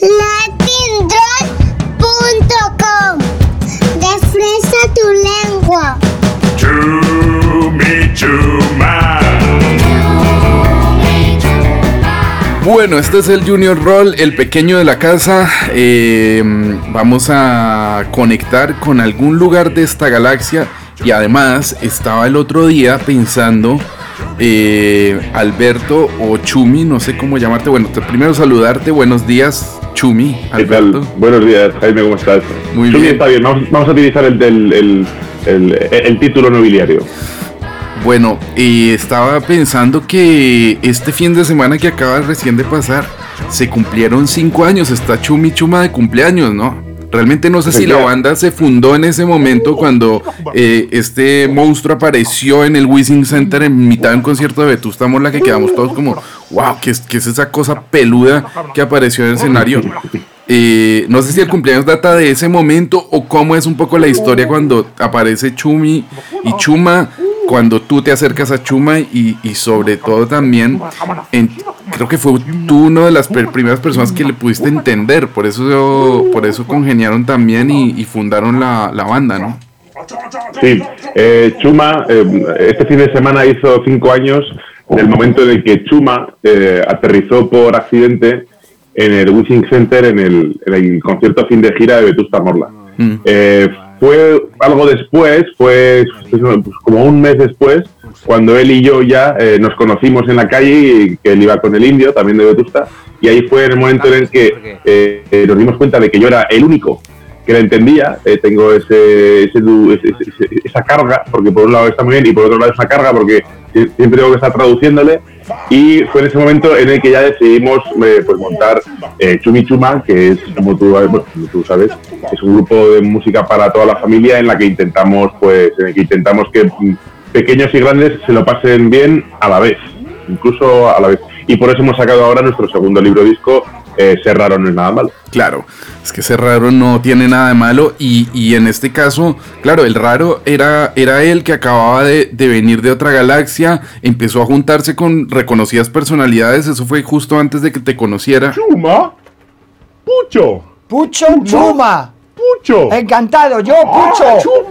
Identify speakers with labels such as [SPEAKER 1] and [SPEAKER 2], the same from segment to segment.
[SPEAKER 1] latindroid.com. Defresa tu lengua.
[SPEAKER 2] Bueno, este es el Junior Roll, el pequeño de la casa. Eh, vamos a conectar con algún lugar de esta galaxia. Y además estaba el otro día pensando, eh, Alberto o Chumi, no sé cómo llamarte. Bueno, te- primero saludarte. Buenos días, Chumi,
[SPEAKER 3] ¿Qué tal?
[SPEAKER 2] Alberto.
[SPEAKER 3] Buenos días, Jaime, ¿cómo estás?
[SPEAKER 2] Muy
[SPEAKER 3] Chumi
[SPEAKER 2] bien.
[SPEAKER 3] está bien, vamos, vamos a utilizar el, el, el- el título nobiliario.
[SPEAKER 2] Bueno, y estaba pensando que este fin de semana que acaba recién de pasar, se cumplieron cinco años. Está Chumi Chuma de cumpleaños, ¿no? Realmente no sé si la banda se fundó en ese momento cuando eh, este monstruo apareció en el Wishing Center en mitad de un concierto de Vetusta Morla que quedamos todos como, wow, ¿qué es, qué es esa cosa peluda que apareció en el escenario? Eh, no sé si el cumpleaños data de ese momento o cómo es un poco la historia cuando aparece Chumi y Chuma, cuando tú te acercas a Chuma y, y sobre todo también, en- creo que fue tú una de las per- primeras personas que le pudiste entender, por eso, por eso congeniaron también y, y fundaron la, la banda, ¿no?
[SPEAKER 3] Sí, eh, Chuma, eh, este fin de semana hizo cinco años del momento en el que Chuma eh, aterrizó por accidente en el Wishing Center en el, en el concierto fin de gira de Vetusta Morla.
[SPEAKER 2] Mm.
[SPEAKER 3] Eh, fue algo después, fue pues, como un mes después, cuando él y yo ya eh, nos conocimos en la calle, y que él iba con el indio, también de Vetusta, y ahí fue el momento en el que eh, eh, nos dimos cuenta de que yo era el único que la entendía, eh, tengo ese, ese du- ese- ese- esa carga, porque por un lado está muy bien y por otro lado esa carga porque siempre tengo que estar traduciéndole y fue en ese momento en el que ya decidimos eh, pues montar eh, Chumi que es como tú, como tú sabes, es un grupo de música para toda la familia en la que intentamos pues en el que intentamos que mm, pequeños y grandes se lo pasen bien a la vez, incluso a la vez. Y por eso hemos sacado ahora nuestro segundo libro disco, eh, Ser raro no es nada malo.
[SPEAKER 2] Claro, es que ese raro no tiene nada de malo y, y en este caso, claro, el raro era, era él que acababa de, de venir de otra galaxia, empezó a juntarse con reconocidas personalidades, eso fue justo antes de que te conociera.
[SPEAKER 3] Chuma, Pucho,
[SPEAKER 4] Pucho Chuma.
[SPEAKER 3] Pucho.
[SPEAKER 4] Encantado, yo Pucho.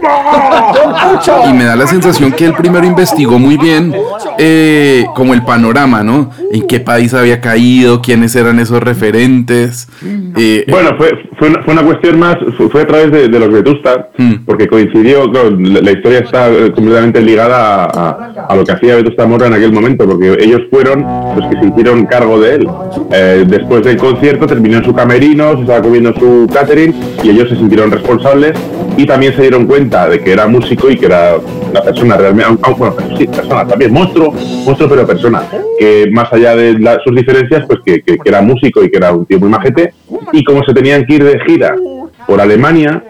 [SPEAKER 4] Yo Pucho.
[SPEAKER 2] Y me da la sensación que él primero investigó muy bien eh, como el panorama, ¿no? En qué país había caído, quiénes eran esos referentes. eh,
[SPEAKER 3] Bueno, fue, fue, una, fue una cuestión más, fue, fue a través de, de los Vetusta,
[SPEAKER 2] Mm.
[SPEAKER 3] porque coincidió, claro, la, la historia está eh, completamente ligada a, a- a lo que hacía Vetusta Morla en aquel momento, porque ellos fueron los que se hicieron cargo de él. Eh, después del concierto terminó en su camerino, se estaba comiendo su catering y ellos se sintieron responsables y también se dieron cuenta de que era músico y que era una persona realmente, bueno, sí, persona también, monstruo, monstruo pero persona, que más allá de la- sus diferencias, pues que, que- que era músico y que era un tío muy majete, y como se tenían que ir de gira por Alemania,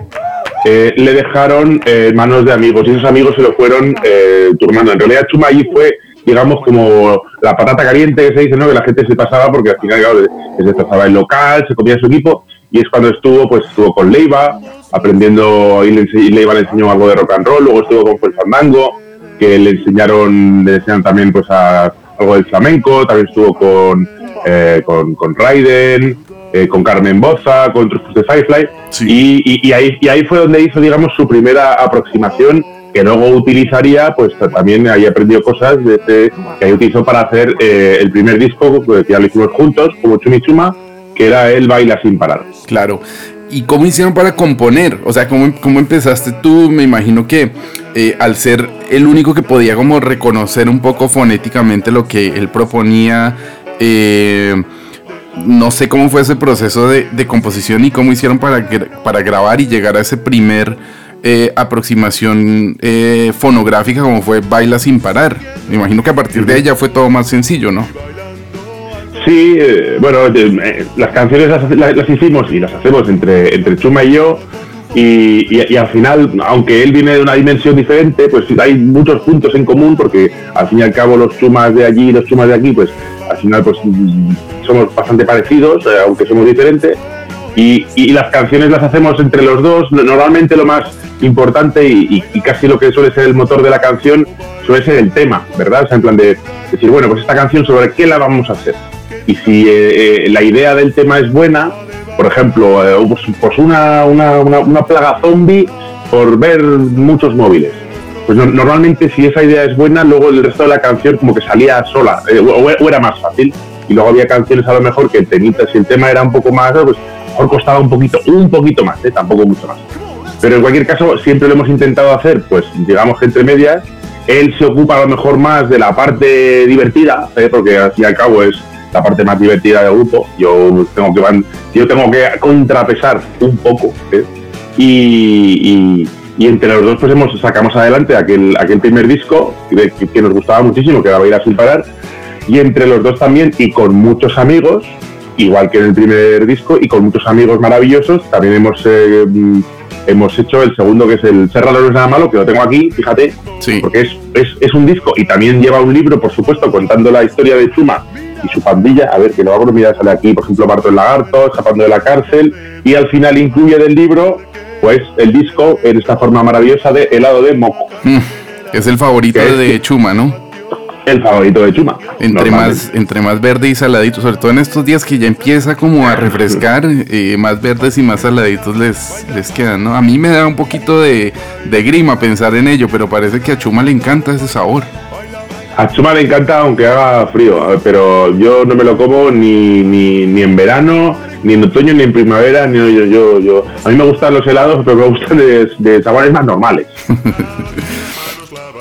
[SPEAKER 3] eh, le dejaron eh, manos de amigos y esos amigos se lo fueron eh, turmando. En realidad Chuma allí fue, digamos, como la patata caliente que se dice, ¿no? Que la gente se pasaba porque al final, claro, se desplazaba el local, se comía su equipo y es cuando estuvo, pues estuvo con Leiva aprendiendo y, le y Leiva le enseñó algo de rock and roll, luego estuvo con Fuel Fandango, que le enseñaron, le enseñaron también pues a, algo del flamenco, también estuvo con, eh, con, con Raiden, eh, con Carmen Boza, con Trufus de Firefly,
[SPEAKER 2] Sí.
[SPEAKER 3] y, y- y ahí, y ahí fue donde hizo, digamos, su primera aproximación, que luego utilizaría, pues también ahí aprendió cosas de este- que ahí utilizó para hacer eh, el primer disco, pues, que ya lo hicimos juntos, como Chumi Chuma, que era el Baila sin parar.
[SPEAKER 2] Claro. ¿Y cómo hicieron para componer? O sea, ¿cómo, cómo empezaste tú? Me imagino que eh, al ser el único que podía como reconocer un poco fonéticamente lo que él proponía, eh, no sé cómo fue ese proceso de, de composición y cómo hicieron para, para grabar y llegar a ese primer eh, aproximación eh, fonográfica como fue Baila sin parar. Me imagino que a partir de ya fue todo más sencillo, ¿no?
[SPEAKER 3] Sí, eh, bueno, eh, las canciones las, hicimos y las hacemos entre, entre Chuma y yo. Y, y- al final, aunque él viene de una dimensión diferente, pues hay muchos puntos en común porque al fin y al cabo los chumas de allí y los chumas de aquí, pues al final pues mm, somos bastante parecidos, eh, aunque somos diferentes. Y, y las canciones las hacemos entre los dos. Normalmente lo más importante y- y casi lo que suele ser el motor de la canción suele ser el tema, ¿verdad? O sea, en plan de decir, bueno, pues esta canción sobre qué la vamos a hacer. Y si eh, la idea del tema es buena, por ejemplo, pues, pues una, una, una, plaga zombie por ver muchos móviles. Pues normalmente si esa idea es buena, luego el resto de la canción como que salía sola, o, era más fácil. Y luego había canciones a lo mejor que el si el tema era un poco más, pues mejor costaba un poquito, un poquito más, tampoco mucho más. Pero en cualquier caso, siempre lo hemos intentado hacer, pues digamos que entre medias, él se ocupa a lo mejor más de la parte divertida, ¿eh? porque al fin y al cabo es la parte más divertida del grupo. Yo tengo que, yo tengo que contrapesar un poco. ¿eh? Y, entre los dos pues hemos, sacamos adelante aquel, aquel primer disco que, nos gustaba muchísimo, que era Bailar sin parar. Y entre los dos también, y con muchos amigos, igual que en el primer disco, y con muchos amigos maravillosos, también hemos... Eh, hemos hecho el segundo que es el Serrano no es nada malo, que lo tengo aquí, fíjate, porque es, es, es, un disco y también lleva un libro, por supuesto, contando la historia de Chuma y su pandilla, a ver, que lo hago, mira, sale aquí, por ejemplo, Marto el Lagarto, escapando de la cárcel, y al final incluye del libro, pues, el disco en esta forma maravillosa de helado de moco.
[SPEAKER 2] Mm, es el favorito de Chuma, ¿no?
[SPEAKER 3] el favorito de Chuma.
[SPEAKER 2] Entre más, entre más verde y saladito, sobre todo en estos días que ya empieza como a refrescar, eh, más verdes y más saladitos les, les quedan, ¿no? A mí me da un poquito de, grima pensar en ello, pero parece que a Chuma le encanta ese sabor.
[SPEAKER 3] A Chuma le encanta aunque haga frío, pero yo no me lo como ni, ni, ni en verano, ni en otoño, ni en primavera, ni yo, yo, yo. A mí me gustan los helados, pero me gustan de, de sabores más normales.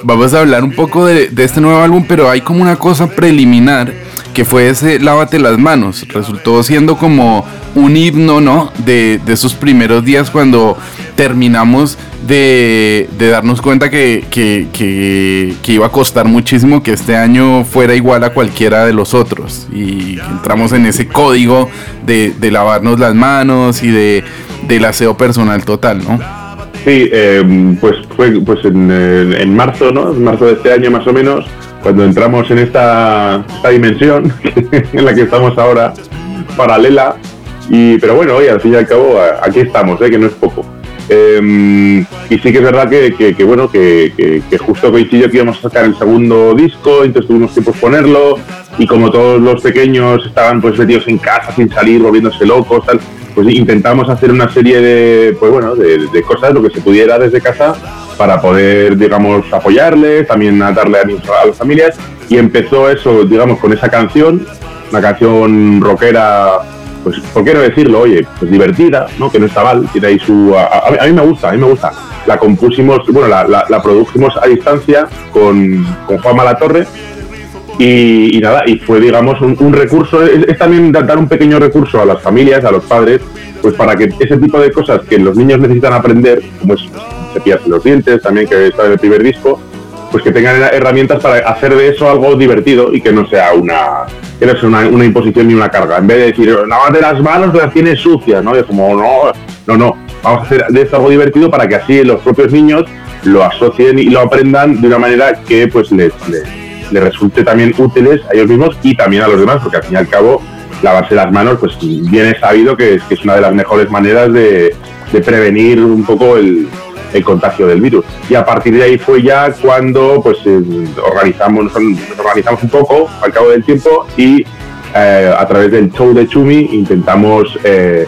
[SPEAKER 2] Vamos a hablar un poco de, este nuevo álbum, pero hay como una cosa preliminar que fue ese Lávate las manos. Resultó siendo como un himno, ¿no? De, esos primeros días cuando terminamos de, darnos cuenta que, que, iba a costar muchísimo que este año fuera igual a cualquiera de los otros. Y entramos en ese código de, lavarnos las manos y de, del aseo personal total, ¿no?
[SPEAKER 3] Sí, eh, pues fue pues en, marzo, ¿no? En marzo de este año más o menos, cuando entramos en esta, dimensión en la que estamos ahora, paralela. Y, pero bueno, hoy al fin y al cabo aquí estamos, ¿eh? que no es poco. Em, y sí que es verdad que, bueno, que, justo coincidió que íbamos a sacar el segundo disco, entonces tuvimos que posponerlo, y como todos los pequeños estaban pues metidos en casa sin salir, volviéndose locos, tal, pues intentamos hacer una serie de, pues bueno, de, cosas, lo que se pudiera desde casa, para poder, digamos, apoyarles, también a darle ánimo a las familias. Y empezó eso, digamos, con esa canción, una canción rockera, pues, ¿por qué no decirlo? Oye, pues divertida, ¿no? Que no está mal, tiene ahí su... A, mí me gusta, a mí me gusta. La compusimos, bueno, la, produjimos a distancia con, con Juan Malatorre, y, nada, y fue, digamos, un, recurso, es, también dar un pequeño recurso a las familias, a los padres, pues para que ese tipo de cosas que los niños necesitan aprender, como es cepillarse los dientes, también que está en el primer disco, pues que tengan herramientas para hacer de eso algo divertido y que no sea una, que no sea una, imposición ni una carga. En vez de decir, lávate las manos, las tienes sucias, ¿no? es como, no, no, no, vamos a hacer de esto algo divertido para que así los propios niños lo asocien y lo aprendan de una manera que pues les les resulte también útiles a ellos mismos y también a los demás, porque al fin y al cabo lavarse las manos, pues bien es sabido que es, que es una de las mejores maneras de, prevenir un poco el, contagio del virus. Y a partir de ahí fue ya cuando pues eh, organizamos, organizamos un poco al cabo del tiempo y eh, a través del show de Chumi intentamos eh,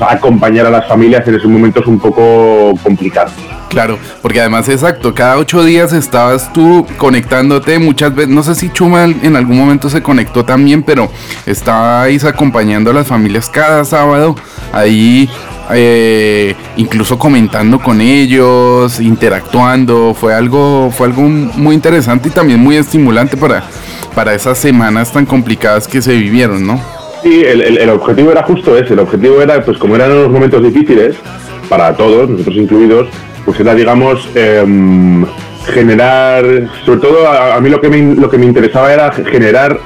[SPEAKER 3] acompañar a las familias en esos momentos un poco complicados.
[SPEAKER 2] Claro, porque además exacto, cada ocho días estabas tú conectándote muchas veces, no sé si Chuma en algún momento se conectó también, pero estabais acompañando a las familias cada sábado, ahí eh, incluso comentando con ellos, interactuando, fue algo, fue algo muy interesante y también muy estimulante para, para esas semanas tan complicadas que se vivieron, ¿no?
[SPEAKER 3] Sí, el, el objetivo era justo ese, el objetivo era, pues como eran unos momentos difíciles, para todos, nosotros incluidos, pues era, digamos, em, generar, sobre todo a, mí lo que, me, lo que me interesaba era generar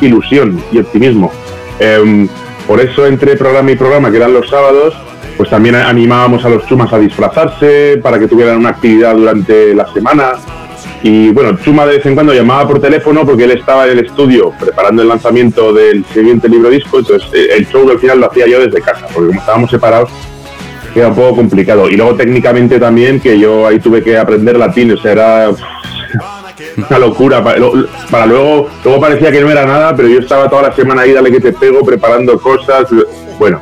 [SPEAKER 3] ilusión y optimismo. Em, por eso entre programa y programa, que eran los sábados, pues también animábamos a los chumas a disfrazarse para que tuvieran una actividad durante la semana. Y bueno, Chuma de vez en cuando llamaba por teléfono porque él estaba en el estudio preparando el lanzamiento del siguiente libro disco, entonces eh, el show al final lo hacía yo desde casa, porque como estábamos separados, era un poco complicado. Y luego técnicamente también, que yo ahí tuve que aprender latín, o sea, era... una locura. Para, para, luego, luego parecía que no era nada, pero yo estaba toda la semana ahí, dale que te pego, preparando cosas. Bueno,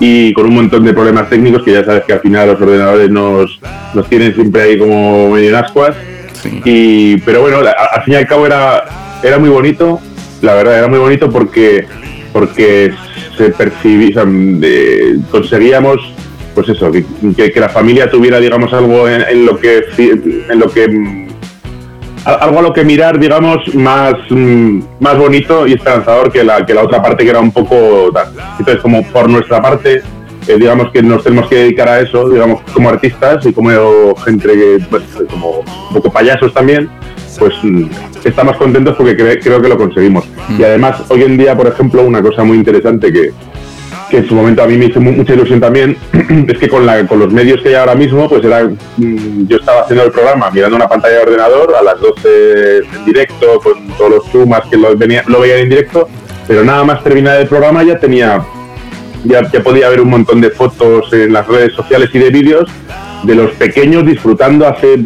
[SPEAKER 3] y con un montón de problemas técnicos que ya sabes que al final los ordenadores nos, nos tienen siempre ahí como medio en ascuas. Y, pero bueno, al fin y al cabo era, era muy bonito, la verdad, era muy bonito porque, porque se percibía, conseguíamos pues eso, que, la familia tuviera, digamos, algo en, lo que en lo que algo a lo que mirar, digamos, más, mm, más bonito y esperanzador que la, que la otra parte que era un poco Entonces, como por nuestra parte, eh, digamos que nos tenemos que dedicar a eso, digamos, como artistas y como gente que, pues, como un poco payasos también, pues mm, estamos contentos porque creo que lo conseguimos. Mm. Y además, hoy en día, por ejemplo, una cosa muy interesante que, que en su momento a mí me hizo mucha ilusión también, es que con, los medios que hay ahora mismo, pues era, mm, yo estaba haciendo el programa mirando una pantalla de ordenador a las 12 en directo, con todos los sumas que lo, venía, lo veían en directo, pero nada más terminar el programa ya tenía, ya podía ver un montón de fotos en las redes sociales y de vídeos de los pequeños disfrutando hace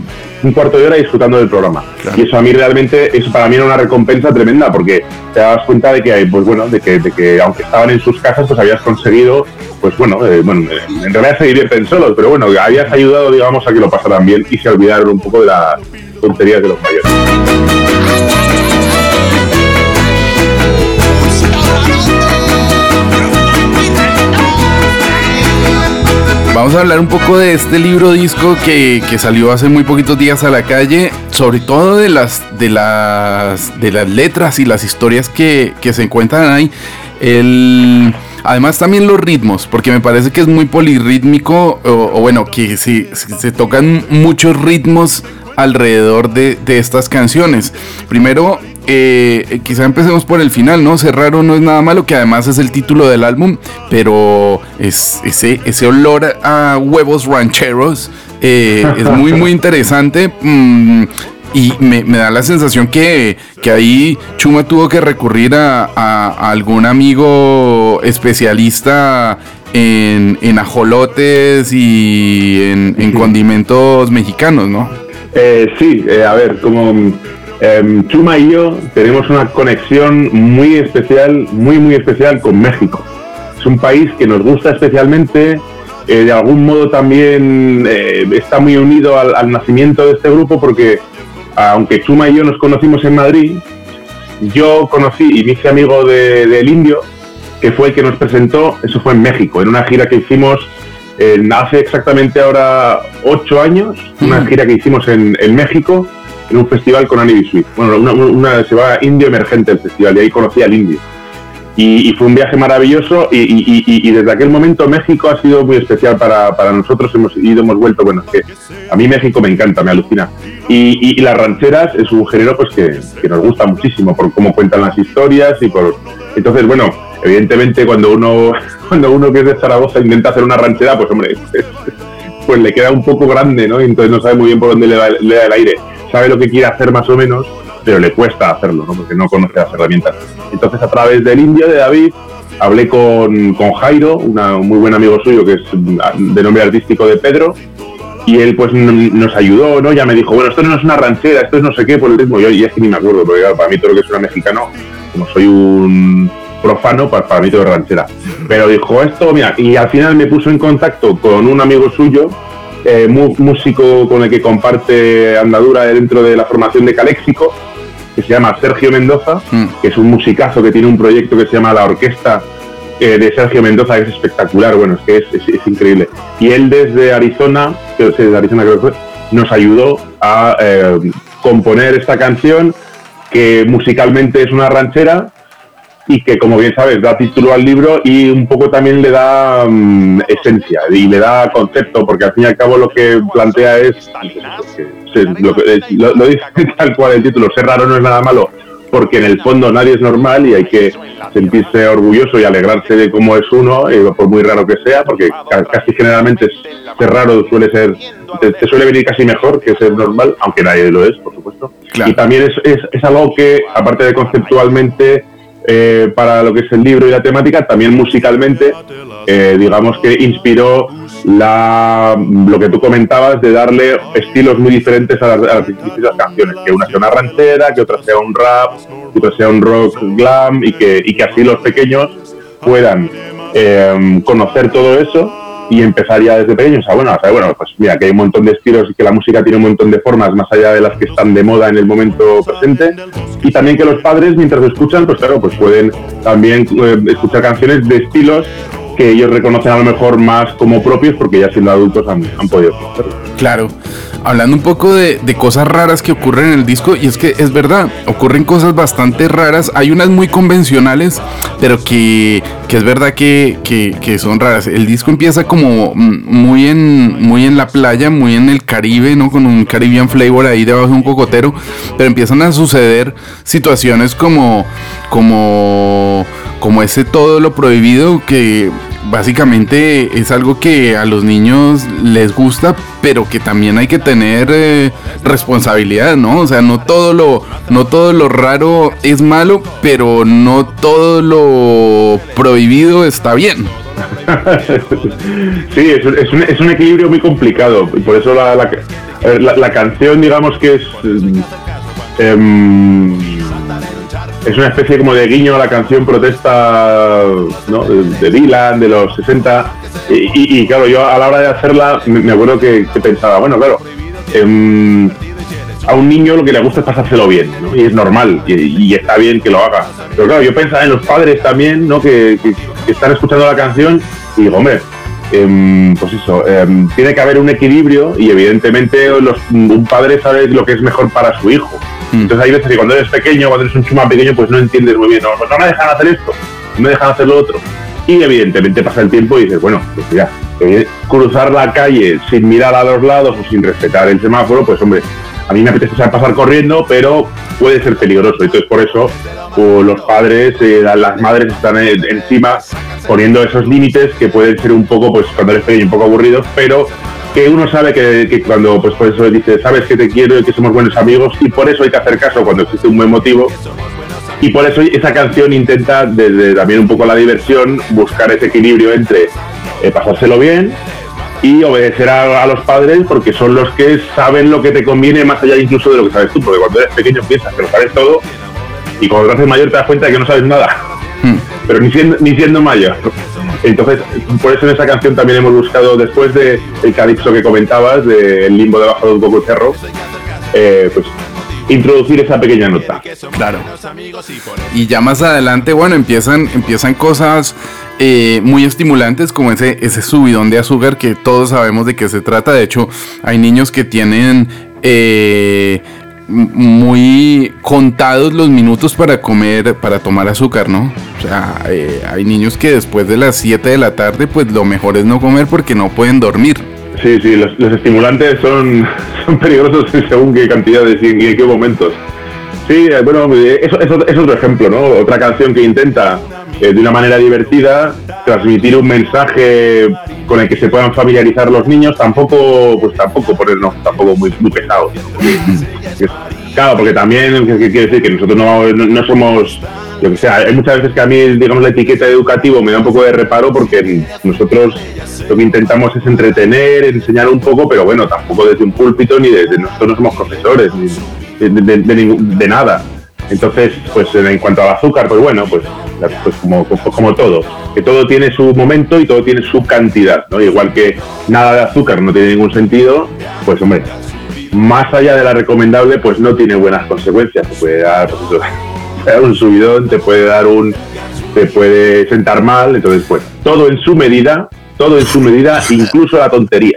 [SPEAKER 3] un cuarto de hora disfrutando del programa. Y eso a mí realmente, eso para mí era una recompensa tremenda, porque te das cuenta de que, pues bueno, de que, de que aunque estaban en sus casas, pues habías conseguido, pues bueno, eh, bueno, en realidad se divierten solos, pero bueno, habías ayudado, digamos, a que lo pasaran bien y se olvidaron un poco de las tonterías de los mayores.
[SPEAKER 2] Vamos a hablar un poco de este libro disco que, salió hace muy poquitos días a la calle, sobre todo de las, de las, de las letras y las historias que, se encuentran ahí. El, además también los ritmos, porque me parece que es muy polirrítmico, o, bueno, que se, se tocan muchos ritmos alrededor de, de, estas canciones. Primero, eh, quizá empecemos por el final, ¿no? Cerraro no es nada malo, que además es el título del álbum, pero es, ese, ese olor a huevos rancheros eh, es muy, muy interesante. Mm, y me, da la sensación que, ahí Chuma tuvo que recurrir a, algún amigo especialista en, en ajolotes y en, condimentos mexicanos, ¿no?
[SPEAKER 3] Eh, sí, a ver, como Em, Chuma y yo tenemos una conexión muy especial, muy, muy especial con México. Es un país que nos gusta especialmente, eh, de algún modo también eh, está muy unido al, nacimiento de este grupo porque aunque Chuma y yo nos conocimos en Madrid, yo conocí y me hice amigo del indio, que fue el que nos presentó, eso fue en México, en una gira que hicimos hace exactamente ahora ocho años, una mm. gira que hicimos en, en México en un festival con Annie Sweet. Bueno, una, se va Indio Emergente el festival y ahí conocí al indio. Y, fue un viaje maravilloso y, desde aquel momento México ha sido muy especial para, para, nosotros. Hemos ido, hemos vuelto. Bueno, es que a mí México me encanta, me alucina. Y, las rancheras es un género pues que, que, nos gusta muchísimo por cómo cuentan las historias y por... Entonces, bueno, evidentemente cuando uno, cuando uno que es de Zaragoza intenta hacer una ranchera, pues hombre, pues le queda un poco grande, ¿no? Y entonces no sabe muy bien por dónde le da, le da el aire sabe lo que quiere hacer más o menos, pero le cuesta hacerlo, ¿no? porque no conoce las herramientas. Entonces, a través del indio de David, hablé con, con Jairo, un muy buen amigo suyo que es de nombre artístico de Pedro, y él pues nos ayudó, ¿no? Ya me dijo, bueno, esto no es una ranchera, esto es no sé qué por el ritmo. Yo, y es que ni me acuerdo, porque para mí todo lo que es una mexicano, como soy un profano, para, para mí todo es ranchera. Pero dijo esto, mira, y al final me puso en contacto con un amigo suyo eh, músico con el que comparte andadura dentro de la formación de Caléxico, que se llama Sergio Mendoza, mm. que es un musicazo que tiene un proyecto que se llama La Orquesta eh, de Sergio Mendoza, que es espectacular, bueno, es que es, increíble. Y él desde Arizona, que desde Arizona creo que fue, nos ayudó a eh, componer esta canción, que musicalmente es una ranchera, y que, como bien sabes, da título al libro y un poco también le da mm, esencia y le da concepto, porque al fin y al cabo lo que plantea es, lo, dice tal cual el título, ser raro no es nada malo, porque en el fondo nadie es normal y hay que sentirse orgulloso y alegrarse de cómo es uno, eh, por muy raro que sea, porque casi generalmente ser raro suele ser, te, suele venir casi mejor que ser normal, aunque nadie lo es, por supuesto. Y también es, es, es algo que, aparte de conceptualmente, eh, para lo que es el libro y la temática, también musicalmente, eh, digamos que inspiró la, lo que tú comentabas de darle estilos muy diferentes a las, distintas canciones, que una sea una ranchera, que otra sea un rap, que otra sea un rock glam y que, y que así los pequeños puedan eh, conocer todo eso y empezar ya desde pequeños a bueno, a saber, bueno, pues mira, que hay un montón de estilos y que la música tiene un montón de formas más allá de las que están de moda en el momento presente. Y también que los padres mientras escuchan, pues claro, pues pueden también eh, escuchar canciones de estilos que ellos reconocen a lo mejor más como propios porque ya siendo adultos han, han podido.
[SPEAKER 2] Claro, hablando un poco de, de, cosas raras que ocurren en el disco, y es que es verdad, ocurren cosas bastante raras, hay unas muy convencionales, pero que, que es verdad que, que, que, son raras. El disco empieza como muy en, muy en la playa, muy en el Caribe, ¿no? Con un Caribbean flavor ahí debajo de un cocotero, pero empiezan a suceder situaciones como, como, como ese todo lo prohibido que básicamente es algo que a los niños les gusta, pero que también hay que tener eh, responsabilidad, ¿no? O sea, no todo lo no todo lo raro es malo, pero no todo lo prohibido está bien.
[SPEAKER 3] sí, es, un, es, un, equilibrio muy complicado. Por eso la, la, canción, digamos que es. Eh, es una especie como de guiño a la canción protesta de, Dylan de los 60 y, y, claro yo a la hora de hacerla me, acuerdo que, pensaba bueno claro eh, a un niño lo que le gusta es pasárselo bien ¿no? y es normal y, está bien que lo haga. Pero claro yo pensaba en los padres también no que, que están escuchando la canción y digo hombre pues eso, eh, tiene que haber un equilibrio y evidentemente los, un padre sabe lo que es mejor para su hijo. Mm. Entonces hay veces que cuando eres pequeño, cuando eres un chuma pequeño, pues no entiendes muy bien, no, pues no me dejan hacer esto, no me dejan hacer lo otro. Y evidentemente pasa el tiempo y dices, bueno, pues ya, eh, cruzar la calle sin mirar a los lados o sin respetar el semáforo, pues hombre, a mí me apetece pasar corriendo, pero puede ser peligroso. Entonces por eso pues, los padres, eh, las madres están encima poniendo esos límites que pueden ser un poco, pues cuando eres pequeño, un poco aburridos, pero que uno sabe que, que, cuando, pues por eso dice, sabes que te quiero y que somos buenos amigos, y por eso hay que hacer caso cuando existe un buen motivo. Y por eso esa canción intenta, desde también un poco la diversión, buscar ese equilibrio entre eh, pasárselo bien y obedecer a, a, los padres porque son los que saben lo que te conviene más allá incluso de lo que sabes tú, porque cuando eres pequeño piensas que lo sabes todo y cuando te haces mayor te das cuenta de que no sabes nada, mm. pero ni siendo, ni siendo mayor. Entonces, por eso en esa canción también hemos buscado, después del de calipso que comentabas, del de limbo debajo de un poco cerro, eh, pues introducir esa pequeña nota.
[SPEAKER 2] Claro. Y ya más adelante, bueno, empiezan, empiezan cosas eh, muy estimulantes como ese, ese subidón de azúcar que todos sabemos de qué se trata. De hecho, hay niños que tienen... Eh, muy contados los minutos para comer, para tomar azúcar, ¿no? O sea, eh, hay niños que después de las 7 de la tarde, pues lo mejor es no comer porque no pueden dormir.
[SPEAKER 3] Sí, sí, los, los estimulantes son, son peligrosos según qué cantidades y en qué momentos. Sí, bueno, eso, eso, es otro ejemplo, ¿no? Otra canción que intenta eh, de una manera divertida transmitir un mensaje con el que se puedan familiarizar los niños, tampoco, pues tampoco ponernos tampoco muy, muy pesados. claro, porque también ¿qué quiere decir que nosotros no, somos yo que sé, hay muchas veces que a mí, digamos, la etiqueta de educativo me da un poco de reparo porque nosotros lo que intentamos es entretener, enseñar un poco, pero bueno, tampoco desde un púlpito ni desde nosotros no somos profesores, de, de, de, de nada. Entonces, pues en cuanto al azúcar, pues bueno, pues, pues como, pues como todo, que todo tiene su momento y todo tiene su cantidad, ¿no? Igual que nada de azúcar no tiene ningún sentido, pues hombre, más allá de la recomendable, pues no tiene buenas consecuencias. Te puede dar, pues, eso, te puede dar un subidón, te puede dar un, te puede sentar mal, entonces pues todo en su medida, todo en su medida, incluso la tontería.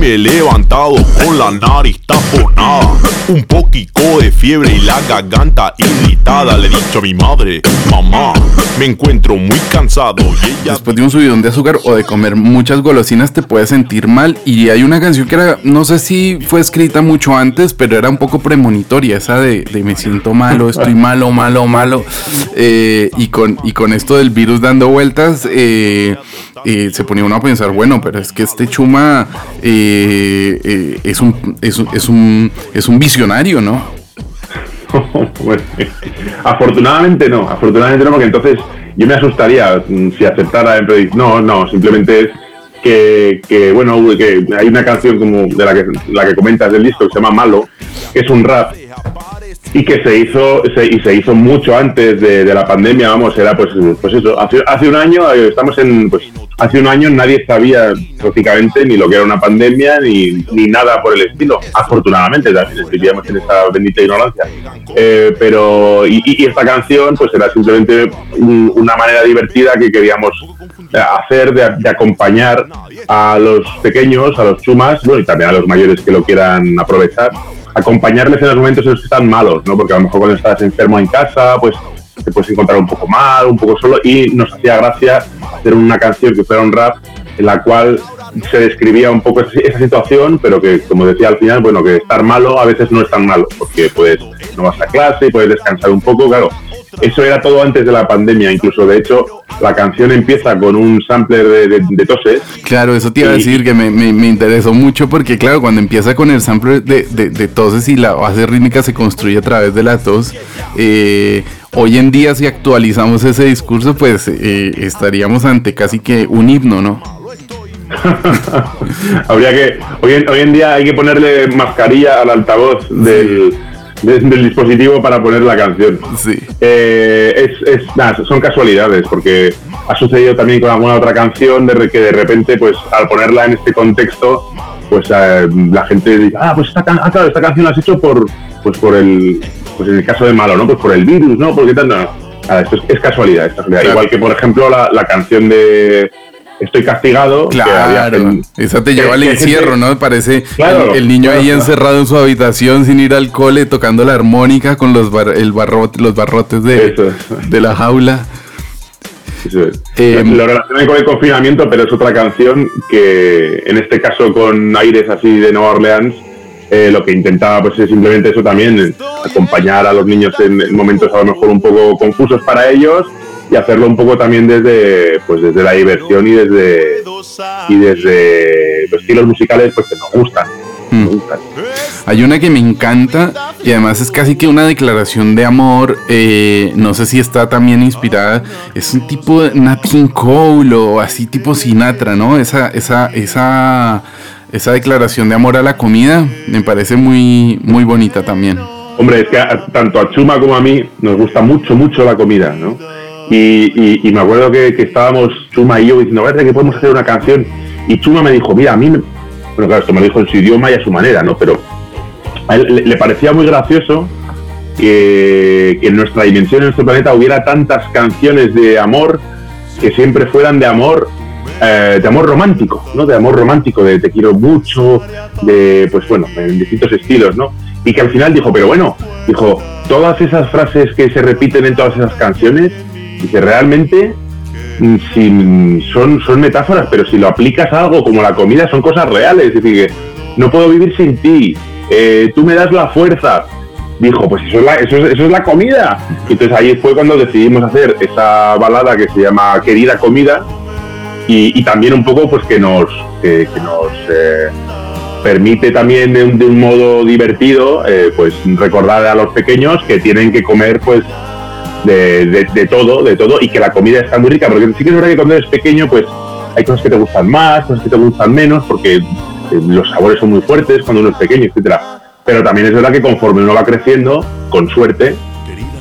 [SPEAKER 5] me he levantado con la nariz tapada por nada. Un poquito de fiebre y la garganta irritada. Le he dicho a mi madre, mamá, me encuentro muy cansado. Y ella
[SPEAKER 2] Después de un subidón de azúcar o de comer muchas golosinas te puedes sentir mal. Y hay una canción que era, no sé si fue escrita mucho antes, pero era un poco premonitoria, esa de, de me siento malo, estoy malo, malo, malo. Eh, y, con, y con esto del virus dando vueltas, eh, eh, se ponía uno a pensar, bueno, pero es que este chuma eh, eh, es, un, es, es, un, es un visionario, ¿no?
[SPEAKER 3] Afortunadamente no, afortunadamente no, porque entonces yo me asustaría mm, si aceptara en Predict. No, no, simplemente es que, que, bueno, que hay una canción como de la que, la que comentas del disco que se llama Malo, que es un rap y que se hizo se, y se hizo mucho antes de, de la pandemia, vamos, era pues, pues eso, hace, hace un año, eh, estamos en, pues hace un año nadie sabía prácticamente ni lo que era una pandemia ni, ni nada por el estilo, afortunadamente también vivíamos en esa bendita ignorancia. Eh, pero, y, y- y esta canción pues era simplemente un- una manera divertida que queríamos eh, hacer de, de acompañar a los pequeños, a los chumas, bueno, y también a los mayores que lo quieran aprovechar, acompañarles en los momentos en los que están malos, ¿no? Porque a lo mejor cuando estás enfermo en casa, pues te puedes encontrar un poco mal, un poco solo, y nos hacía gracia hacer una canción que fuera un rap en la cual se describía un poco esa situación, pero que, como decía al final, bueno, que estar malo a veces no es tan malo, porque puedes, no vas a clase, puedes descansar un poco, claro. Eso era todo antes de la pandemia, incluso de hecho la canción empieza con un sampler de, de- de toses
[SPEAKER 2] Claro, eso te iba a decir que me, me- me interesó mucho porque, claro, cuando empieza con el sample de, de, toses y la base rítmica se construye a través de la tos, eh, hoy en día si actualizamos ese discurso, pues eh, estaríamos ante casi que un himno, ¿no?
[SPEAKER 3] Habría que. Hoy en, hoy en día hay que ponerle mascarilla al altavoz del, de- del dispositivo para poner la canción.
[SPEAKER 2] Sí.
[SPEAKER 3] Eh, es, es- nada, son casualidades, porque ha sucedido también con alguna otra canción de que de repente, pues al ponerla en este contexto, pues eh, la gente dice, ah, pues esta, ah, claro, esta canción la has hecho por, pues por el, pues en el caso de Malo, ¿no? Pues por el virus, ¿no? Porque tal, no, no. Nada, esto es, es casualidad, es casualidad.
[SPEAKER 2] Claro.
[SPEAKER 3] Igual que, por ejemplo, la, la canción de Estoy castigado. que
[SPEAKER 2] Claro,
[SPEAKER 3] gen-
[SPEAKER 2] esa te
[SPEAKER 3] que-
[SPEAKER 2] lleva al
[SPEAKER 3] que
[SPEAKER 2] encierro, ¿no? Parece
[SPEAKER 3] Claro,
[SPEAKER 2] el, el niño
[SPEAKER 3] claro,
[SPEAKER 2] ahí
[SPEAKER 3] claro.
[SPEAKER 2] encerrado en su habitación sin ir al cole, tocando la armónica con los, bar- el barrote, los barrotes de,
[SPEAKER 3] es.
[SPEAKER 2] de la jaula.
[SPEAKER 3] Es.
[SPEAKER 2] Eh,
[SPEAKER 3] lo relacioné con el confinamiento, pero es otra canción que, en este caso, con aires así de Nueva Orleans, eh, lo que intentaba pues es simplemente eso también, acompañar a los niños en, en momentos a lo mejor un poco confusos para ellos y hacerlo un poco también desde pues desde la diversión y desde y desde los estilos musicales pues que nos gustan.
[SPEAKER 2] Mm.
[SPEAKER 3] nos gustan.
[SPEAKER 2] Hay una que me encanta y además es casi que una declaración de amor. eh, no sé si está también inspirada. Es un tipo de Nat King Cole o así tipo Sinatra, ¿no? Esa, esa, esa, esa declaración de amor a la comida me parece muy, muy bonita también.
[SPEAKER 3] Hombre, es que a- tanto a Chuma como a mí nos gusta mucho, mucho la comida, ¿no? Y, me acuerdo que, estábamos Chuma y yo diciendo, "Vete, que podemos hacer una canción. Y Chuma me dijo, mira, a mí, me... bueno, claro, esto me lo dijo en su idioma y a su manera, ¿no? Pero le, parecía muy gracioso que, que en nuestra dimensión, en nuestro planeta, hubiera tantas canciones de amor que siempre fueran de amor eh, de amor romántico, ¿no? De amor romántico, de te quiero mucho, de, pues bueno, en distintos estilos, ¿no? Y que al final dijo, pero bueno, dijo, todas esas frases que se repiten en todas esas canciones, dice, realmente mm, si, son, son metáforas, pero si lo aplicas a algo como la comida, son cosas reales. Es decir, que no puedo vivir sin ti, eh, tú me das la fuerza. Dijo, pues eso es, la, eso, es, eso es la comida. Entonces ahí fue cuando decidimos hacer esa balada que se llama Querida Comida, y, y también un poco pues que nos que, que nos eh, permite también de un, de un modo divertido eh, pues recordar a los pequeños que tienen que comer pues de, de- todo de todo y que la comida está muy rica porque sí que es verdad que cuando eres pequeño pues hay cosas que te gustan más cosas que te gustan menos porque eh, los sabores son muy fuertes cuando uno es pequeño etcétera pero también es verdad que conforme uno va creciendo con suerte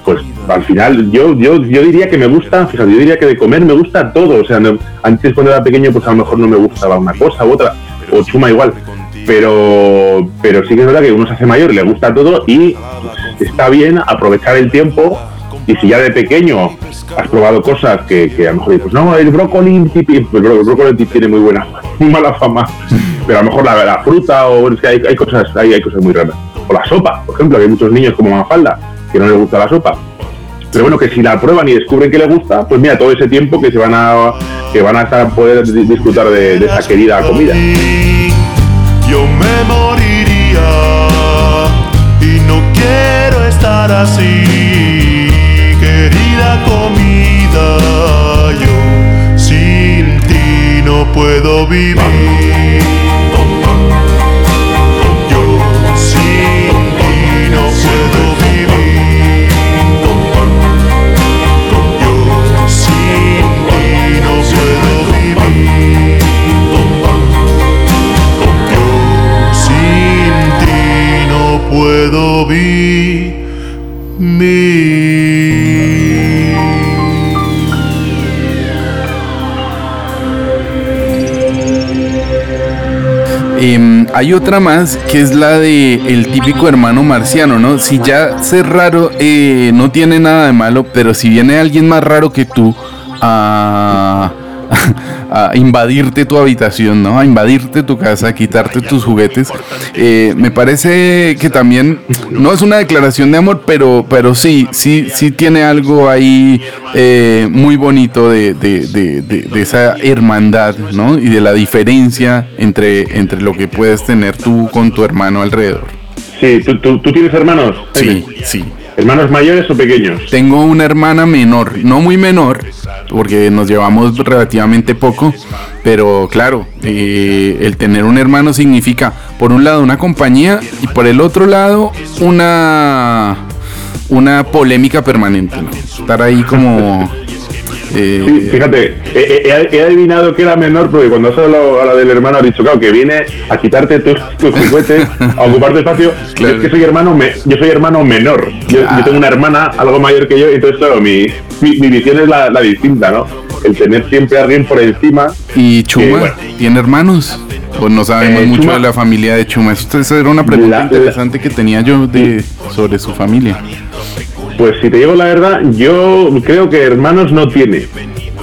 [SPEAKER 3] pues al final yo, yo, yo diría que me gusta, fíjate, yo diría que de comer me gusta todo. O sea, antes cuando era pequeño, pues a lo mejor no me gustaba una cosa u otra, o chuma igual. Pero, pero sí que es verdad que uno se hace mayor le gusta todo y está bien aprovechar el tiempo Y si ya de pequeño has probado cosas que, que a lo mejor dices, no, el brócoli, tipi- pues el brócoli tiene muy buena, muy mala fama, pero a lo mejor la, fruta o hay, hay cosas, hay, hay cosas muy raras. O la sopa, por ejemplo, que hay muchos niños como Mafalda que no les gusta la sopa. Pero bueno, que si la prueban y descubren que les gusta, pues mira, todo ese tiempo que se van a que van a estar, poder di- disfrutar de, de esa querida comida.
[SPEAKER 6] Yo me moriría y no quiero estar así, comida. Yo sin ti no puedo vivir.
[SPEAKER 2] Hay otra más que es la de el típico hermano marciano, ¿no? Si ya ser raro eh, no tiene nada de malo, pero si viene alguien más raro que tú a, a invadirte tu habitación, ¿no? A invadirte tu casa, a quitarte tus juguetes, eh, me parece que también no es una declaración de amor, pero, pero sí, sí, sí tiene algo ahí eh, muy bonito de, de- de- de- de esa hermandad, ¿no? Y de la diferencia entre, entre lo que puedes tener tú con tu hermano alrededor.
[SPEAKER 3] Sí, ¿tú, tú, tú tienes hermanos?
[SPEAKER 2] Sí, sí.
[SPEAKER 3] ¿Hermanos mayores o pequeños?
[SPEAKER 2] Tengo una hermana menor, no muy menor, porque nos llevamos relativamente poco, pero claro, eh, el tener un hermano significa, por un lado, una compañía y por el otro lado, una, una polémica permanente, ¿no? Estar ahí como... eh,
[SPEAKER 3] Sí, fíjate, he, adivinado que era menor porque cuando has hablado a la del hermano has dicho, claro, que viene a quitarte tus, tus juguetes, a ocupar tu espacio.
[SPEAKER 2] Claro.
[SPEAKER 3] Es que soy hermano, me- yo soy hermano menor. Yo,
[SPEAKER 2] Ah.
[SPEAKER 3] yo tengo una hermana algo mayor que yo, entonces claro, mi, mi, mi visión es la, la distinta, ¿no? El tener siempre a alguien por encima.
[SPEAKER 2] ¿Y Chuma
[SPEAKER 3] que, bueno,
[SPEAKER 2] tiene hermanos? Pues no sabemos
[SPEAKER 3] Eh,
[SPEAKER 2] mucho
[SPEAKER 3] Chuma-
[SPEAKER 2] de la familia de Chuma. Esa era una pregunta
[SPEAKER 3] La- la-
[SPEAKER 2] interesante que tenía yo de, sobre su familia.
[SPEAKER 3] Pues si te digo la verdad, yo creo que hermanos no tiene.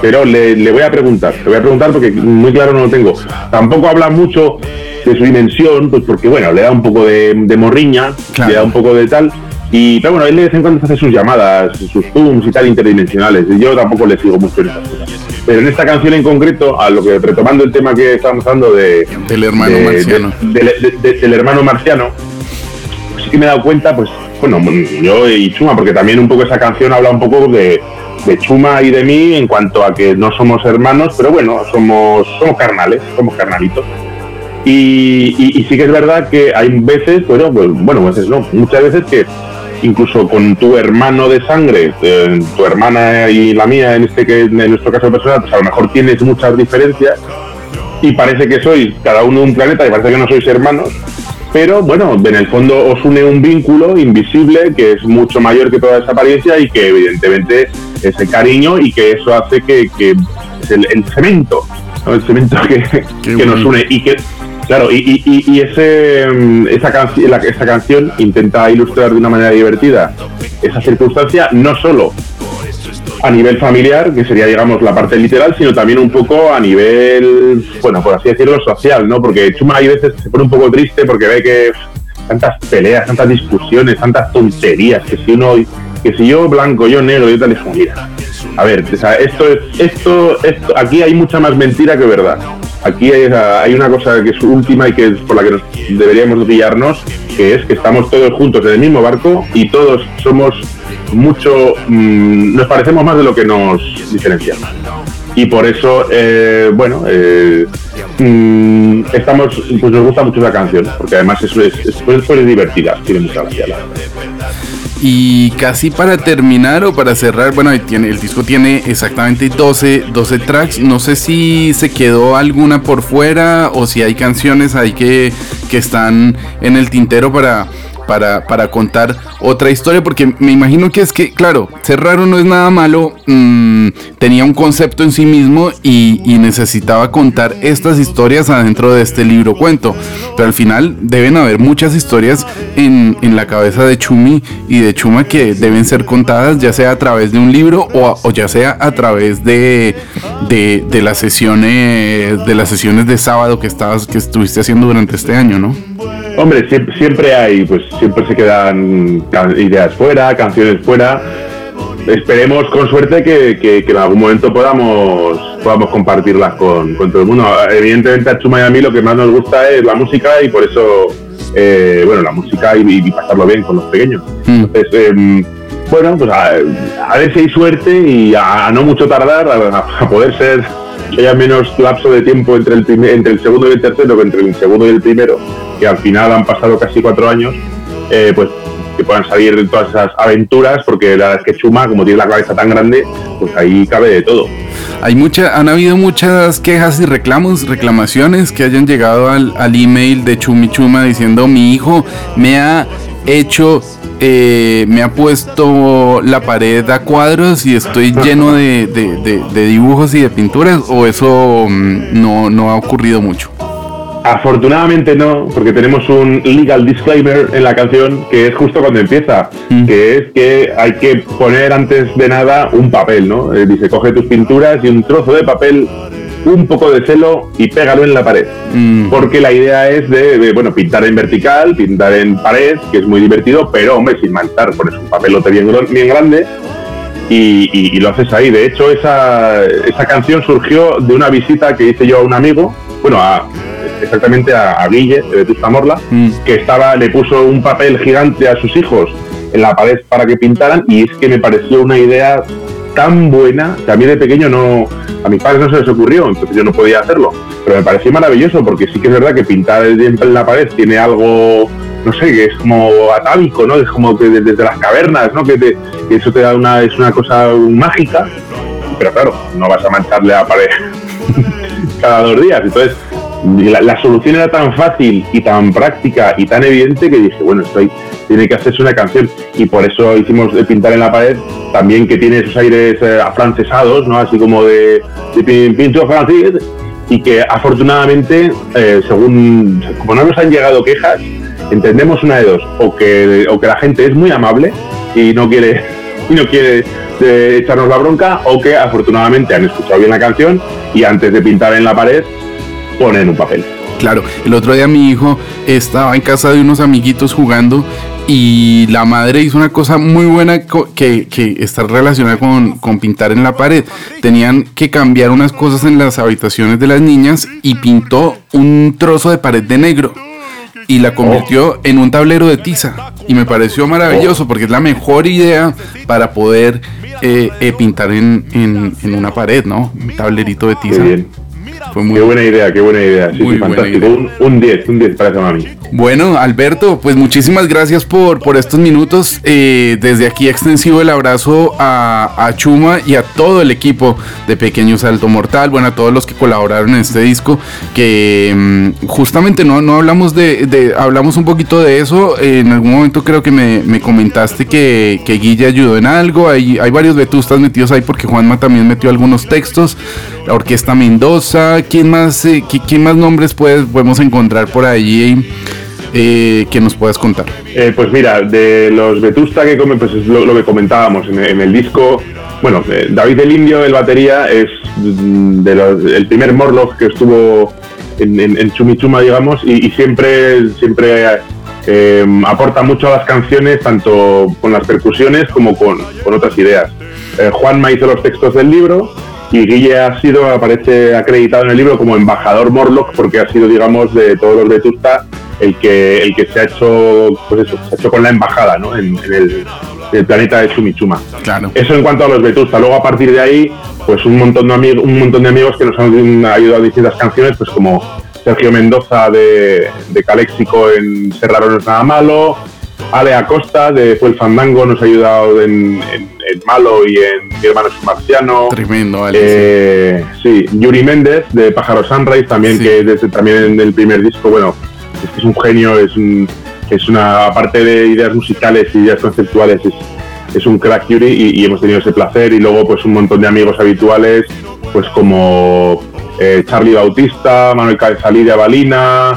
[SPEAKER 3] Pero le, le voy a preguntar, le voy a preguntar porque muy claro no lo tengo. Tampoco habla mucho de su dimensión, pues porque bueno, le da un poco de, de morriña,
[SPEAKER 2] Claro.
[SPEAKER 3] le da un poco de tal. Y pero bueno, él de vez en cuando hace sus llamadas, sus zooms y tal interdimensionales. Y yo tampoco le sigo mucho en esas cosas. Pero en esta canción en concreto, a lo que retomando el tema que estábamos hablando de,
[SPEAKER 2] Del hermano
[SPEAKER 3] de-
[SPEAKER 2] marciano.
[SPEAKER 3] de- del hermano marciano, sí que me he dado cuenta, pues, bueno, yo y Chuma, porque también un poco esa canción habla un poco de, Chuma y de mí en cuanto a que no somos hermanos, pero bueno, somos, somos carnales, somos carnalitos. Y sí que es verdad que hay veces, bueno, pues, bueno, veces no, muchas veces que incluso con tu hermano de sangre, eh, tu hermana y la mía, en este que en nuestro caso personal, pues a lo mejor tienes muchas diferencias y parece que sois cada uno un planeta y parece que no sois hermanos, pero bueno, en el fondo os une un vínculo invisible que es mucho mayor que toda esa apariencia y que evidentemente es el cariño y que eso hace que, que es el, el cemento, ¿no? el cemento que, que nos une y que Claro, y, y- y- y ese, mm, esa, canci- esta canción intenta ilustrar de una manera divertida esa circunstancia, no solo a nivel familiar, que sería, digamos, la parte literal, sino también un poco a nivel, bueno, por así decirlo, social, ¿no? Porque Chuma hay veces se pone un poco triste porque ve que tantas peleas, tantas discusiones, tantas tonterías, que si uno, que si yo blanco, yo negro, yo tal, es mira, a ver, o sea, esto es, esto, esto, aquí hay mucha más mentira que verdad. Aquí hay, hay una cosa que es última y que es por la que nos deberíamos guiarnos, que es que estamos todos juntos en el mismo barco y todos somos mucho, mm, nos parecemos más de lo que nos diferenciamos. Y por eso, eh, bueno, eh, mm, estamos, pues nos gusta mucho la canción, porque además es, es, es, pues, es divertida, tiene mucha gracia.
[SPEAKER 2] Y casi para terminar o para cerrar, bueno, tiene, el disco tiene exactamente 12, 12 tracks. No sé si se quedó alguna por fuera o si hay canciones ahí que, que están en el tintero para, para, para contar otra historia, porque me imagino que es que, claro, ser raro no es nada malo, mm, tenía un concepto en sí mismo y, necesitaba contar estas historias adentro de este libro cuento, pero al final deben haber muchas historias en, en la cabeza de Chumi y de Chuma que deben ser contadas ya sea a través de un libro o, o ya sea a través de, de, de las sesiones de las sesiones de sábado que estabas que estuviste haciendo durante este año, ¿no?
[SPEAKER 3] Hombre, siempre, siempre hay, pues siempre se quedan ideas fuera, canciones fuera. Esperemos con suerte que, que- que en algún momento podamos podamos compartirlas con, con todo el mundo. Evidentemente a Chuma y a mí lo que más nos gusta es la música y por eso, eh, bueno, la música y, y pasarlo bien con los pequeños.
[SPEAKER 2] Mm.
[SPEAKER 3] Entonces, em, bueno, pues a, a ver si hay suerte y a, a no mucho tardar, a, a poder ser que haya menos lapso de tiempo entre el, segundo y el tercero que entre el segundo y el primero, que al final han pasado casi cuatro años, eh, pues que puedan salir todas esas aventuras, porque la verdad es que Chuma, como tiene la cabeza tan grande, pues ahí cabe de todo.
[SPEAKER 2] Hay mucha, han habido muchas quejas y reclamos, reclamaciones que hayan llegado al, al email de Chumi Chuma diciendo mi hijo me ha hecho, eh, me ha puesto la pared a cuadros y estoy lleno de, de- de- de dibujos y de pinturas o eso mm, no, no ha ocurrido mucho.
[SPEAKER 3] Afortunadamente no, porque tenemos un legal disclaimer en la canción que es justo cuando empieza,
[SPEAKER 2] Mm.
[SPEAKER 3] que es que hay que poner antes de nada un papel, ¿no? Eh, dice, coge tus pinturas y un trozo de papel, un poco de celo y pégalo en la pared.
[SPEAKER 2] Mm.
[SPEAKER 3] Porque la idea es de, de, bueno, pintar en vertical, pintar en pared, que es muy divertido, pero hombre, sin manchar, pones un papelote bien, grande y, y- y lo haces ahí. De hecho, esa, esa canción surgió de una visita que hice yo a un amigo, bueno, a, exactamente a, a Guille, de Vetusta Morla,
[SPEAKER 2] Mm.
[SPEAKER 3] que estaba, le puso un papel gigante a sus hijos en la pared para que pintaran y es que me pareció una idea tan buena que a mí de pequeño no, a mis padres no se les ocurrió, entonces yo no podía hacerlo, pero me pareció maravilloso porque sí que es verdad que pintar el en la pared tiene algo, no sé, que es como atávico, ¿no? Es como que de- desde las cavernas, ¿no? Que, te- que eso te da una, es una cosa mágica, pero claro, no vas a mancharle la pared cada dos días, entonces la, la solución era tan fácil y tan práctica y tan evidente que dije, bueno, esto hay- tiene que hacerse una canción y por eso hicimos de pintar en la pared también que tiene esos aires eh, afrancesados, ¿no? Así como de, de pin- pincho francés y que afortunadamente, eh, según como no nos han llegado quejas, entendemos una de dos, o que, o que la gente es muy amable y no quiere y no quiere eh, echarnos la bronca, o que afortunadamente han escuchado bien la canción y antes de pintar en la pared ponen un papel.
[SPEAKER 2] Claro, el otro día mi hijo estaba en casa de unos amiguitos jugando y la madre hizo una cosa muy buena que, que está relacionada con, con pintar en la pared. Tenían que cambiar unas cosas en las habitaciones de las niñas y pintó un trozo de pared de negro y la convirtió en un tablero de tiza. Y me pareció maravilloso porque es la mejor idea para poder eh, eh, pintar en, en- en una pared, ¿no? Un tablerito de
[SPEAKER 3] Qué
[SPEAKER 2] tiza.
[SPEAKER 3] bien.
[SPEAKER 2] Fue muy
[SPEAKER 3] Qué buena idea, qué buena idea. Sí,
[SPEAKER 2] Muy
[SPEAKER 3] sí,
[SPEAKER 2] buena
[SPEAKER 3] fantástico.
[SPEAKER 2] idea.
[SPEAKER 3] Un- Un 10, un 10 para esa mami.
[SPEAKER 2] Bueno, Alberto, pues muchísimas gracias por, por estos minutos. Eh, desde aquí extensivo el abrazo a, a Chuma y a todo el equipo de Pequeño Salto Mortal, bueno, a todos los que colaboraron en este disco, que mm, justamente no, no hablamos de, de- hablamos un poquito de eso. Eh, en algún momento creo que me, me comentaste que, que Guille ayudó en algo. Hay, hay varios vetustas metidos ahí porque Juanma también metió algunos textos. La Orquesta Mendoza, ¿quién más, eh, más nombres puedes, podemos encontrar por allí? eh, que nos puedas contar.
[SPEAKER 3] Eh, pues mira, de los Vetusta que come, pues es lo, que comentábamos en, el disco. Bueno, eh, David el Indio, el batería, es mm, de los- el primer Morlock que estuvo en, en, en Chumichuma, digamos, y, siempre, siempre eh, aporta mucho a las canciones, tanto con las percusiones como con, con otras ideas. Eh, Juanma hizo los textos del libro y Guille ha sido, aparece acreditado en el libro como embajador Morlock porque ha sido, digamos, de todos los Vetusta el que, el que se ha hecho, pues eso, se ha hecho con la embajada, ¿no? En, en el, en el planeta de Chumichuma.
[SPEAKER 2] Claro.
[SPEAKER 3] Eso en cuanto a los Vetusta. Luego a partir de ahí, pues un montón de amigos, un montón de amigos que nos han ayudado a distintas canciones, pues como Sergio Mendoza de, de Caléxico en Cerraro no es nada malo, Ale Acosta de Fue el Fandango nos ha ayudado en, en- en Malo y en Mi hermano es un marciano.
[SPEAKER 2] Tremendo, Ale.
[SPEAKER 3] Eh, sí, Yuri Méndez de Pájaro Sunrise también,
[SPEAKER 2] Sí.
[SPEAKER 3] que desde también en el primer disco, bueno, es es un genio, es un, es una, aparte de ideas musicales y ideas conceptuales, es, es un crack Yuri y, y hemos tenido ese placer. Y luego, pues un montón de amigos habituales, pues como eh, Charlie Bautista, Manuel Cabezalí Balina,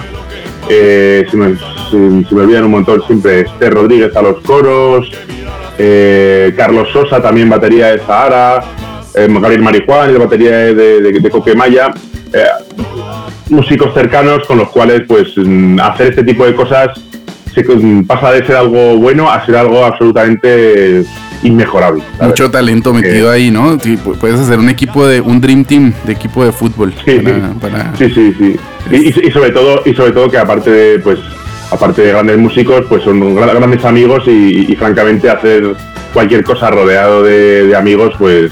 [SPEAKER 3] eh, se, me, se- se me olvidan un montón siempre, Esther Rodríguez a los coros, eh, Carlos Sosa también batería de Zahara, eh, Gabriel Marijuán, de batería de, de, de Coquemaya, eh, músicos cercanos con los cuales pues mm, hacer este tipo de cosas se, pasa de ser algo bueno a ser algo absolutamente inmejorable. ¿sabes?
[SPEAKER 2] Mucho talento metido ahí, ¿no? Sí, puedes hacer un equipo de un dream team de equipo de fútbol.
[SPEAKER 3] Sí,
[SPEAKER 2] para-
[SPEAKER 3] sí.
[SPEAKER 2] para-
[SPEAKER 3] Sí, sí, sí. Y, y- y sobre todo, y sobre todo que aparte de, pues, aparte de grandes músicos, pues son gra- grandes amigos y, francamente hacer cualquier cosa rodeado de, de amigos, pues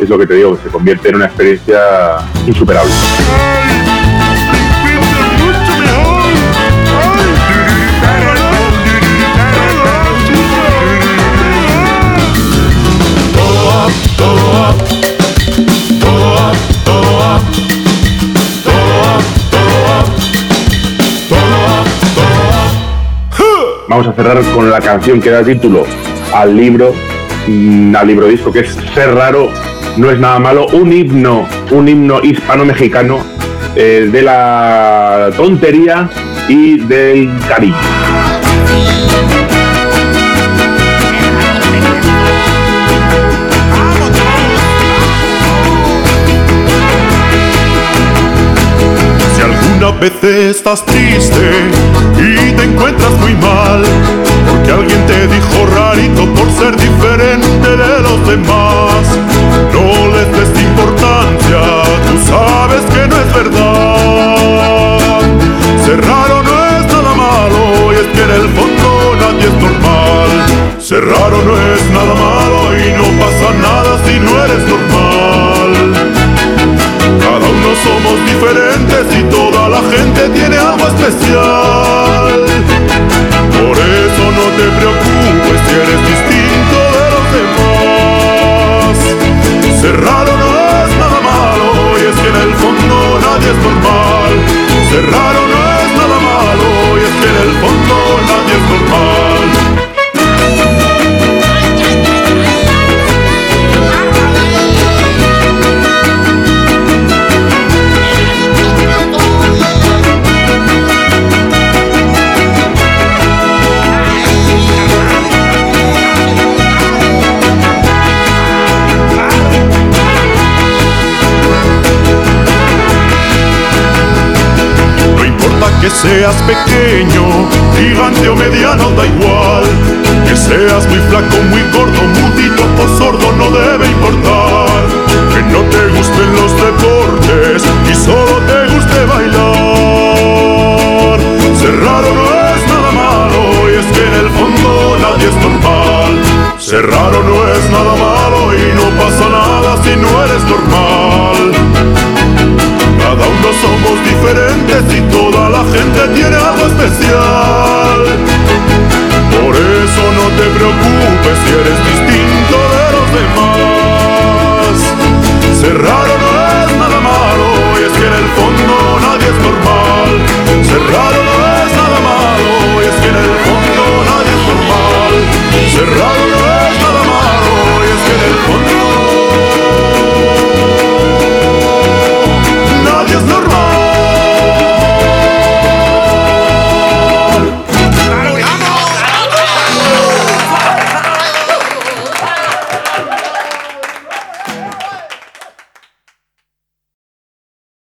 [SPEAKER 3] es lo que te digo, se convierte en una experiencia insuperable. Vamos a cerrar con la canción que da título al libro, mm, al libro disco, que es Ser raro, no es nada malo, un himno, un himno hispano-mexicano eh, de la tontería y del cariño.
[SPEAKER 6] Alguna vez estás triste y te encuentras muy mal, porque alguien te dijo rarito por ser diferente de los demás, no les des importancia, tú sabes que no es verdad. Ser raro no es nada malo y es que en el fondo nadie es normal. Ser raro no es nada malo y no pasa nada si no eres normal. Cada uno somos diferentes y toda la gente tiene algo especial. seas pequeño, gigante o mediano, da igual. Que seas muy flaco, muy gordo, mudito o sordo, no debe importar. Que no te gusten los deportes y solo te guste bailar. Ser raro no es nada malo y es que en el fondo nadie es normal. Ser raro no es nada malo y no pasa nada si no eres normal. Cada uno somos diferentes y toda la gente tiene algo especial. Por eso no te preocupes si eres distinto de los demás. Ser raro no es nada malo y es que en el fondo nadie es normal. Ser raro no es nada malo y es que en el fondo nadie es normal. Ser raro